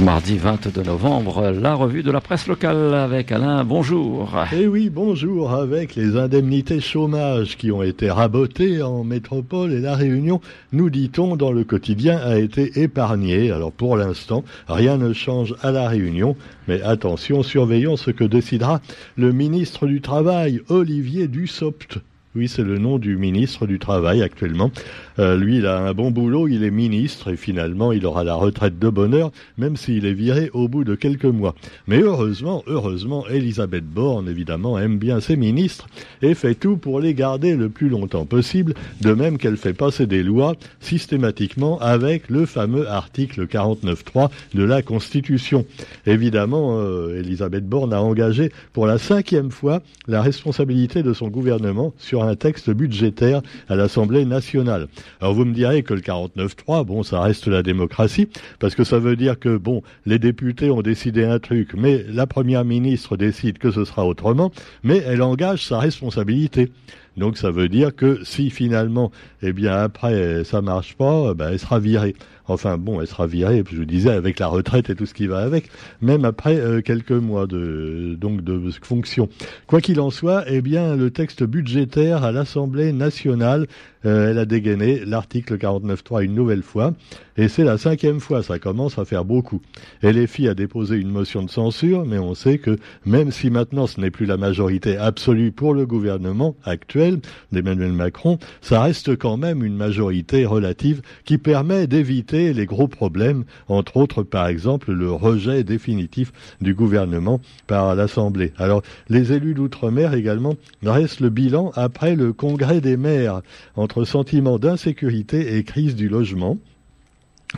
Mardi 22 novembre, la revue de la presse locale avec Alain. Bonjour. Eh oui, bonjour. Avec les indemnités chômage qui ont été rabotées en métropole et la Réunion, nous dit-on dans le quotidien a été épargné. Alors pour l'instant, rien ne change à la Réunion, mais attention, surveillons ce que décidera le ministre du Travail, Olivier Dussopt. Oui, c'est le nom du ministre du Travail actuellement. Euh, lui, il a un bon boulot, il est ministre et finalement, il aura la retraite de bonheur, même s'il est viré au bout de quelques mois. Mais heureusement, heureusement, Elisabeth Borne, évidemment, aime bien ses ministres et fait tout pour les garder le plus longtemps possible, de même qu'elle fait passer des lois systématiquement avec le fameux article 49.3 de la Constitution. Évidemment, euh, Elisabeth Borne a engagé pour la cinquième fois la responsabilité de son gouvernement sur un texte budgétaire à l'Assemblée nationale. Alors vous me direz que le 49-3, bon, ça reste la démocratie, parce que ça veut dire que, bon, les députés ont décidé un truc, mais la première ministre décide que ce sera autrement, mais elle engage sa responsabilité. Donc ça veut dire que si finalement, eh bien après ça marche pas, ben, elle sera virée. Enfin bon, elle sera virée, je vous disais, avec la retraite et tout ce qui va avec, même après euh, quelques mois de donc de fonction. Quoi qu'il en soit, eh bien le texte budgétaire à l'Assemblée nationale, euh, elle a dégainé l'article 49.3 une nouvelle fois, et c'est la cinquième fois, ça commence à faire beaucoup. LFI a déposé une motion de censure, mais on sait que même si maintenant ce n'est plus la majorité absolue pour le gouvernement actuel d'Emmanuel Macron, ça reste quand même une majorité relative qui permet d'éviter les gros problèmes, entre autres par exemple le rejet définitif du gouvernement par l'Assemblée. Alors les élus d'outre-mer également restent le bilan après le congrès des maires entre sentiment d'insécurité et crise du logement.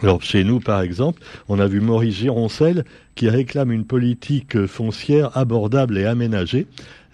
Alors chez nous, par exemple, on a vu Maurice Gironcel qui réclame une politique foncière abordable et aménagée.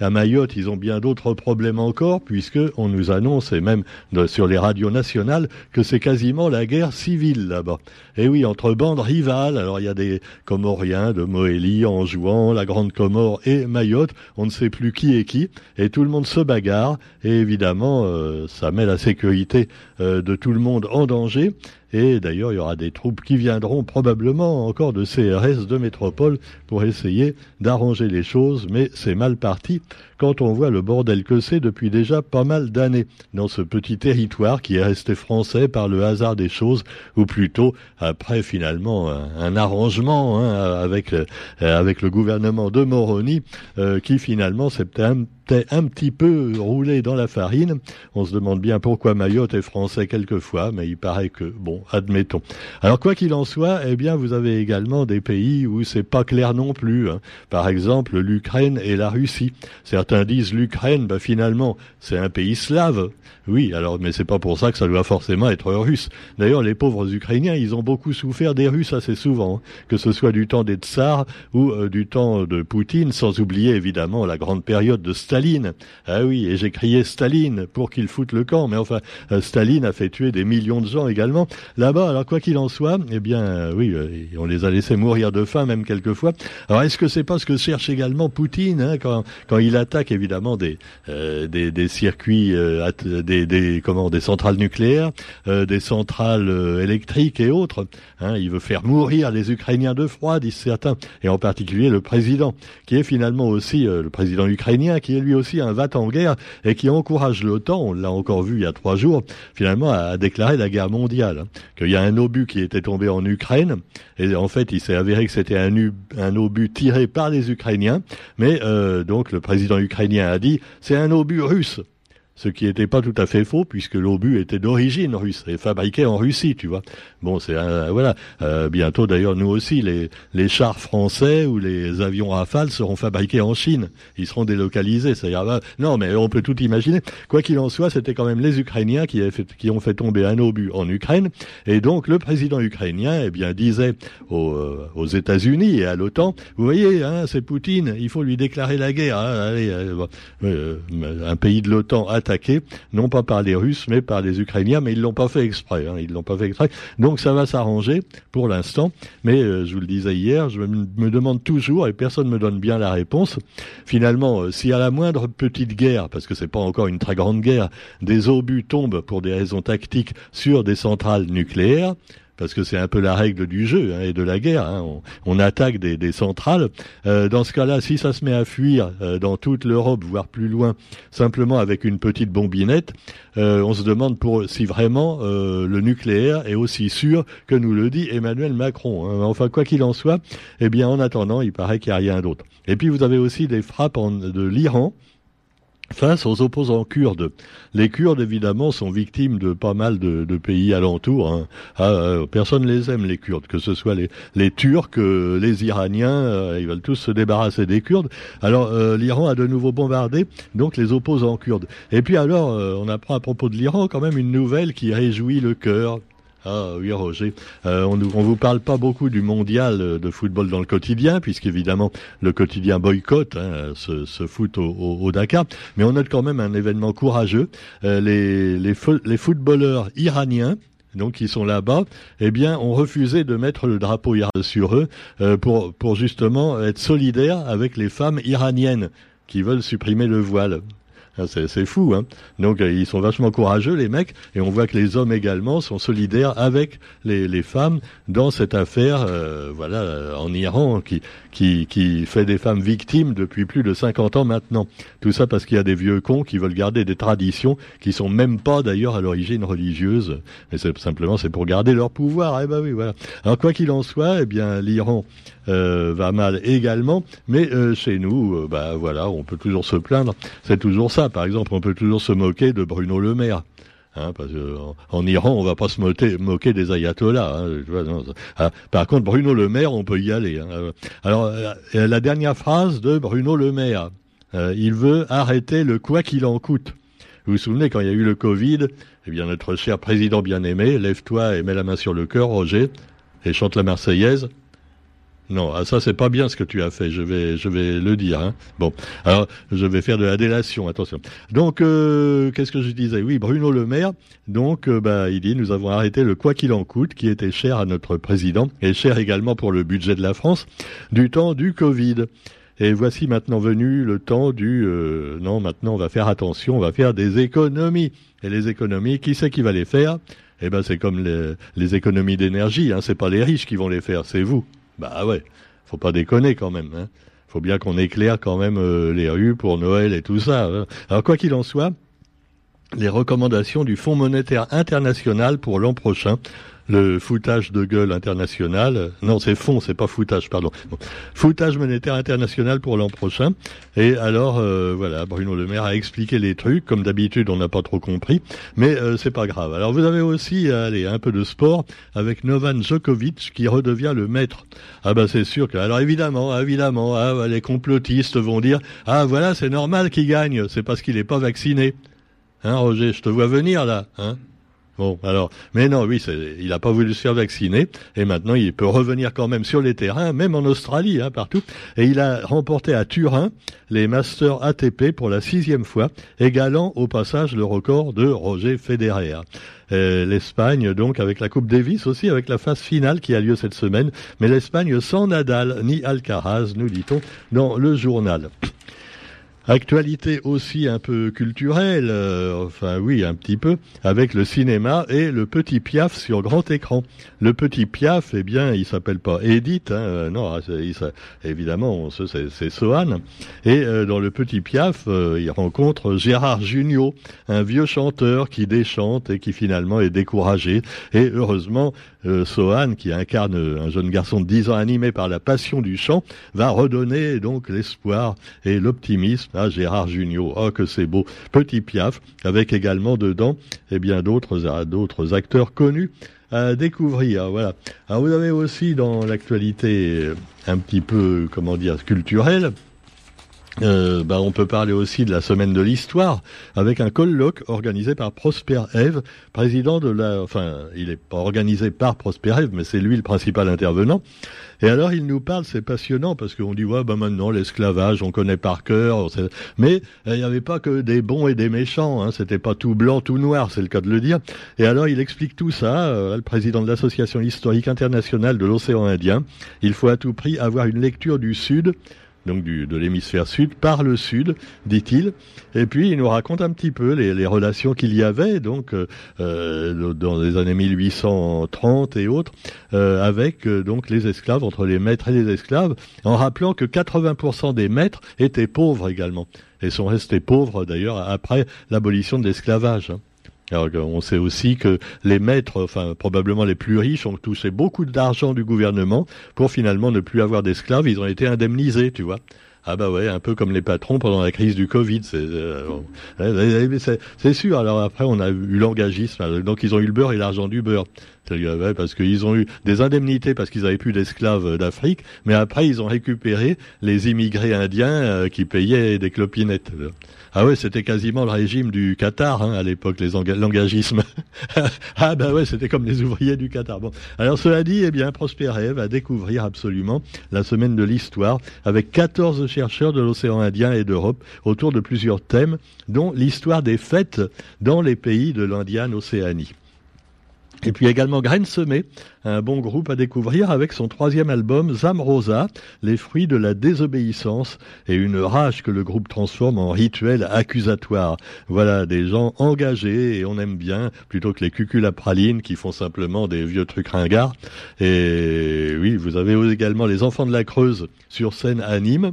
À Mayotte, ils ont bien d'autres problèmes encore, puisque on nous annonce, et même sur les radios nationales, que c'est quasiment la guerre civile là-bas. Et oui, entre bandes rivales, alors il y a des Comoriens de Moélie, jouant la Grande Comore et Mayotte, on ne sait plus qui est qui, et tout le monde se bagarre, et évidemment, euh, ça met la sécurité euh, de tout le monde en danger. Et d'ailleurs, il y aura des troupes qui viendront probablement encore de CRS de métropole pour essayer d'arranger les choses, mais c'est mal parti quand on voit le bordel que c'est depuis déjà pas mal d'années dans ce petit territoire qui est resté français par le hasard des choses, ou plutôt après finalement un, arrangement hein, avec, euh, avec le gouvernement de Moroni euh, qui finalement s'est un, un petit peu roulé dans la farine. On se demande bien pourquoi Mayotte est français quelquefois, mais il paraît que, bon, admettons. Alors quoi qu'il en soit, eh bien vous avez également des pays où c'est pas clair non plus. Hein. Par exemple, l'Ukraine et la Russie. Certains disent l'Ukraine, ben finalement, c'est un pays slave. Oui, alors, mais c'est pas pour ça que ça doit forcément être russe. D'ailleurs, les pauvres Ukrainiens, ils ont beaucoup souffert des Russes assez souvent, hein. que ce soit du temps des Tsars ou euh, du temps de Poutine, sans oublier évidemment la grande période de Staline. Ah oui, et j'ai crié Staline pour qu'il foute le camp, mais enfin, euh, Staline a fait tuer des millions de gens également là-bas. Alors quoi qu'il en soit, eh bien, euh, oui, on les a laissés mourir de faim même quelquefois. Alors est-ce que c'est pas ce que cherche également Poutine hein, quand il attaque évidemment des, euh, des, des, circuits, euh, des, des, comment, des centrales nucléaires, euh, des centrales électriques et autres. Hein, il veut faire mourir les Ukrainiens de froid, disent certains, et en particulier le président, qui est finalement aussi le président ukrainien, qui est lui aussi un vat en guerre et qui encourage l'OTAN, on l'a encore vu il y a trois jours, finalement à, déclarer la guerre mondiale. Hein. Qu'il y a un obus qui était tombé en Ukraine, et en fait il s'est avéré que c'était un, un obus tiré par les Ukrainiens, mais donc le président ukrainien ukrainien a dit, c'est un obus russe ce qui n'était pas tout à fait faux puisque l'obus était d'origine russe et fabriqué en Russie, tu vois. Bon, c'est voilà. Euh, bientôt d'ailleurs, nous aussi, les les chars français ou les avions Rafale seront fabriqués en Chine. Ils seront délocalisés. Ça ira. Non, mais on peut tout imaginer. Quoi qu'il en soit, c'était quand même les Ukrainiens qui, ont fait tomber un obus en Ukraine. Et donc le président ukrainien, eh bien, disait aux, euh, aux États-Unis et à l'OTAN, vous voyez, hein, c'est Poutine, il faut lui déclarer la guerre. Hein, allez, euh, un pays de l'OTAN non pas par les Russes, mais par les Ukrainiens, mais ils l'ont pas fait exprès. Hein, ils l'ont pas fait exprès. Donc ça va s'arranger pour l'instant. Mais euh, je vous le disais hier, je me demande toujours, et personne ne me donne bien la réponse. Finalement, euh, si à la moindre petite guerre, parce que c'est pas encore une très grande guerre, des obus tombent pour des raisons tactiques sur des centrales nucléaires, parce que c'est un peu la règle du jeu hein, et de la guerre. Hein. On, attaque des, centrales. Euh, dans ce cas-là, si ça se met à fuir euh, dans toute l'Europe, voire plus loin, simplement avec une petite bombinette, euh, on se demande pour si vraiment le nucléaire est aussi sûr que nous le dit Emmanuel Macron. Hein. Enfin, quoi qu'il en soit, eh bien, en attendant, il paraît qu'il n'y a rien d'autre. Et puis, vous avez aussi des frappes de l'Iran face aux opposants kurdes. Les Kurdes, évidemment, sont victimes de pas mal de, pays alentours. Hein. Ah, euh, personne les aime, les Kurdes, que ce soit les, Turcs, euh, les Iraniens, euh, ils veulent tous se débarrasser des Kurdes. Alors, l'Iran a de nouveau bombardé, donc les opposants kurdes. Et puis alors, on apprend à propos de l'Iran quand même une nouvelle qui réjouit le cœur. Ah oui, Roger. Euh, on ne vous parle pas beaucoup du mondial de football dans le quotidien, puisqu'évidemment le quotidien boycotte hein, ce, foot au, Dakar. Mais on note quand même un événement courageux. Euh, les, footballeurs iraniens donc qui sont là-bas, eh bien, ont refusé de mettre le drapeau iranien sur eux euh, pour justement être solidaires avec les femmes iraniennes qui veulent supprimer le voile. Ah, c'est fou, hein. Donc euh, ils sont vachement courageux les mecs, et on voit que les hommes également sont solidaires avec les, femmes dans cette affaire, euh, voilà, euh, en Iran qui, qui qui fait des femmes victimes depuis plus de 50 ans maintenant. Tout ça parce qu'il y a des vieux cons qui veulent garder des traditions qui sont même pas d'ailleurs à l'origine religieuse, et c'est simplement c'est pour garder leur pouvoir. Eh ben oui, voilà. Alors quoi qu'il en soit, eh bien l'Iran va mal également, mais euh, chez nous, euh, bah voilà, on peut toujours se plaindre. C'est toujours ça. Par exemple, on peut toujours se moquer de Bruno Le Maire. Hein, parce en, Iran, on va pas se moquer, des ayatollahs. Hein, ah, par contre, Bruno Le Maire, on peut y aller. Hein. Alors, la dernière phrase de Bruno Le Maire, il veut arrêter le quoi qu'il en coûte. Vous vous souvenez quand il y a eu le Covid, eh bien notre cher président bien-aimé, lève-toi et mets la main sur le cœur, Roger, et chante la Marseillaise. Non, ah, ça c'est pas bien ce que tu as fait. Je vais, je vais le dire. Hein. Bon, alors je vais faire de la délation. Attention. Donc, euh, qu'est-ce que je disais? Oui, Bruno Le Maire. Donc, euh, bah, il dit nous avons arrêté le quoi qu'il en coûte, qui était cher à notre président et cher également pour le budget de la France, du temps du Covid. Et voici maintenant venu le temps du euh, non. Maintenant, on va faire attention. On va faire des économies. Et les économies, qui c'est qui va les faire? Eh ben, c'est comme les, économies d'énergie. Hein. C'est pas les riches qui vont les faire, c'est vous. Bah ouais, faut pas déconner quand même. Hein. Faut bien qu'on éclaire quand même euh, les rues pour Noël et tout ça. Hein. Alors quoi qu'il en soit, les recommandations du Fonds monétaire international pour l'an prochain le foutage de gueule international. Non, c'est fond, c'est pas foutage, pardon. Foutage monétaire international pour l'an prochain. Et alors, euh, voilà, Bruno Le Maire a expliqué les trucs. Comme d'habitude, on n'a pas trop compris, mais euh, c'est pas grave. Alors, vous avez aussi, allez, un peu de sport avec Novan Djokovic qui redevient le maître. Ah ben, c'est sûr que, alors évidemment, évidemment, ah, les complotistes vont dire, ah voilà, c'est normal qu'il gagne, c'est parce qu'il n'est pas vacciné. Hein, Roger, je te vois venir là, hein Bon, alors, mais non, oui, il n'a pas voulu se faire vacciner, et maintenant il peut revenir quand même sur les terrains, même en Australie, hein, partout. Et il a remporté à Turin les Masters ATP pour la sixième fois, égalant au passage le record de Roger Federer. L'Espagne, donc, avec la Coupe Davis aussi, avec la phase finale qui a lieu cette semaine, mais l'Espagne sans Nadal ni Alcaraz, nous dit-on dans le journal. Actualité aussi un peu culturelle, euh, enfin oui, un petit peu, avec le cinéma et le Petit Piaf sur grand écran. Le Petit Piaf, eh bien, il s'appelle pas Edith, hein, euh, non, ah, évidemment, c'est Sohan. Et euh, dans le Petit Piaf, il rencontre Gérard Jugnot, un vieux chanteur qui déchante et qui finalement est découragé. Et heureusement, Sohan, qui incarne un jeune garçon de 10 ans animé par la passion du chant, va redonner donc l'espoir et l'optimisme ah, Gérard Jugnot, oh que c'est beau. Petit Piaf, avec également dedans eh bien d'autres ah, d'autres acteurs connus à découvrir. Voilà. Alors vous avez aussi dans l'actualité euh, un petit peu, comment dire, culturelle, euh, bah, on peut parler aussi de la semaine de l'histoire avec un colloque organisé par Prosper Eve, président de la, enfin, il est pas organisé par Prosper Eve, mais c'est lui le principal intervenant. Et alors il nous parle, c'est passionnant parce qu'on dit ouais bah maintenant l'esclavage on connaît par cœur, mais euh, il n'y avait pas que des bons et des méchants, hein, c'était pas tout blanc tout noir, c'est le cas de le dire. Et alors il explique tout ça, euh, le président de l'association historique internationale de l'océan Indien. Il faut à tout prix avoir une lecture du Sud donc de l'hémisphère sud, par le sud, dit-il. Et puis il nous raconte un petit peu les, relations qu'il y avait donc euh, dans les années 1830 et autres euh, avec euh, donc les esclaves entre les maîtres et les esclaves, en rappelant que 80% des maîtres étaient pauvres également et sont restés pauvres d'ailleurs après l'abolition de l'esclavage. Hein. Alors, on sait aussi que les maîtres, enfin probablement les plus riches, ont touché beaucoup d'argent du gouvernement pour finalement ne plus avoir d'esclaves. Ils ont été indemnisés, tu vois. Ah bah ouais, un peu comme les patrons pendant la crise du Covid. C'est euh, sûr. Alors après, on a eu l'engagisme. Donc ils ont eu le beurre et l'argent du beurre. Parce qu'ils ont eu des indemnités parce qu'ils avaient plus d'esclaves d'Afrique, mais après ils ont récupéré les immigrés indiens euh, qui payaient des clopinettes. Ah ouais, c'était quasiment le régime du Qatar hein, à l'époque, les l'engagisme. ah bah ouais, c'était comme les ouvriers du Qatar. Bon, alors cela dit, eh bien, Prosperet va découvrir absolument la semaine de l'histoire avec 14 chercheurs de l'océan Indien et d'Europe autour de plusieurs thèmes, dont l'histoire des fêtes dans les pays de l'Indienne Océanie. Et puis également Graine Semée, un bon groupe à découvrir avec son troisième album Zamrosa, les fruits de la désobéissance et une rage que le groupe transforme en rituel accusatoire. Voilà, des gens engagés et on aime bien, plutôt que les cucules à qui font simplement des vieux trucs ringards. Et oui, vous avez également les enfants de la Creuse sur scène à Nîmes.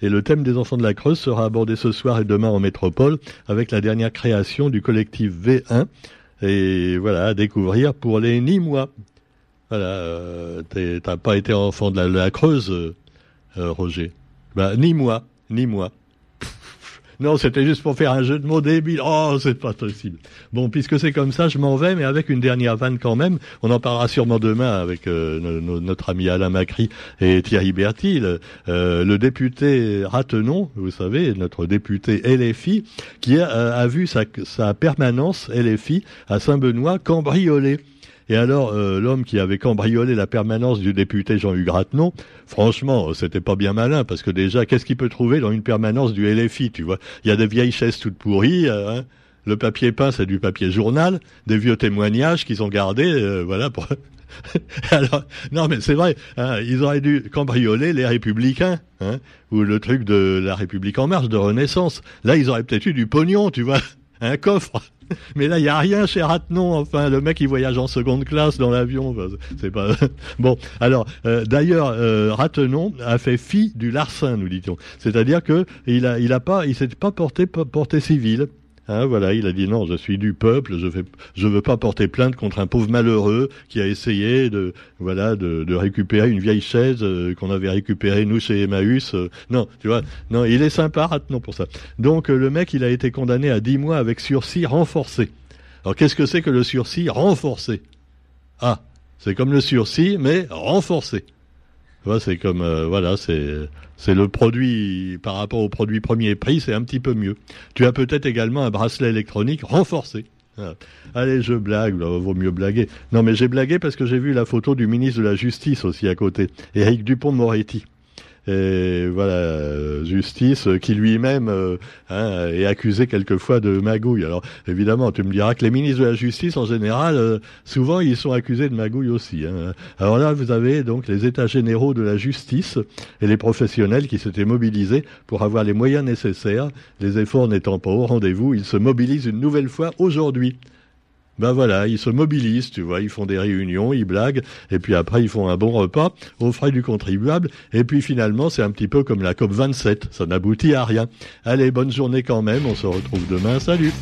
Et le thème des enfants de la Creuse sera abordé ce soir et demain en métropole avec la dernière création du collectif V1 et voilà, à découvrir pour les Nîmois. Voilà, euh, t'as pas été enfant de la, Creuse, euh, Roger. Bah, ni moi, ni moi. Non, c'était juste pour faire un jeu de mots débile. Oh, c'est pas possible. Bon, puisque c'est comme ça, je m'en vais, mais avec une dernière vanne quand même. On en parlera sûrement demain avec euh, notre ami Alain Macri et Thierry Berti, le, euh, député Ratenon, vous savez, notre député LFI, qui a, a vu sa, sa permanence LFI à Saint-Benoît cambriolée. Et alors, euh, l'homme qui avait cambriolé la permanence du député Jean-Hugues Ratenon, franchement, c'était pas bien malin, parce que déjà, qu'est-ce qu'il peut trouver dans une permanence du LFI, tu vois? Il y a des vieilles chaises toutes pourries, euh, hein le papier peint, c'est du papier journal, des vieux témoignages qu'ils ont gardés, euh, voilà. Alors, non, mais c'est vrai, hein, ils auraient dû cambrioler les Républicains, hein, ou le truc de la République en marche de Renaissance. Là, ils auraient peut-être eu du pognon, tu vois, un coffre. Mais là, il y a rien chez Ratenon. Enfin, le mec, il voyage en seconde classe dans l'avion. c'est pas bon. Alors, euh, d'ailleurs, euh, Ratenon a fait fi du larcin, nous dit-on. C'est-à-dire que il a, s'est pas porté porté civil. Hein, voilà, il a dit non, je suis du peuple, je ne veux pas porter plainte contre un pauvre malheureux qui a essayé de, voilà, de, de récupérer une vieille chaise euh, qu'on avait récupérée nous chez Emmaüs. Euh, non, tu vois, non, il est sympa, non pour ça. Donc euh, le mec, il a été condamné à dix mois avec sursis renforcé. Alors qu'est-ce que c'est que le sursis renforcé? Ah, c'est comme le sursis, mais renforcé c'est comme euh, voilà, c'est c'est le produit par rapport au produit premier prix, c'est un petit peu mieux. Tu as peut-être également un bracelet électronique renforcé. Allez, je blague, vaut mieux blaguer. Non, mais j'ai blagué parce que j'ai vu la photo du ministre de la Justice aussi à côté, Éric Dupont-Moretti et voilà euh, justice euh, qui lui-même euh, hein, est accusé quelquefois de magouille. Alors évidemment, tu me diras que les ministres de la justice en général, souvent ils sont accusés de magouille aussi. Hein. Alors là, vous avez donc les États généraux de la justice et les professionnels qui s'étaient mobilisés pour avoir les moyens nécessaires. Les efforts n'étant pas au rendez-vous, ils se mobilisent une nouvelle fois aujourd'hui ben voilà, ils se mobilisent, tu vois, ils font des réunions, ils blaguent, et puis après ils font un bon repas aux frais du contribuable, et puis finalement c'est un petit peu comme la COP 27, ça n'aboutit à rien. Allez, bonne journée quand même, on se retrouve demain, salut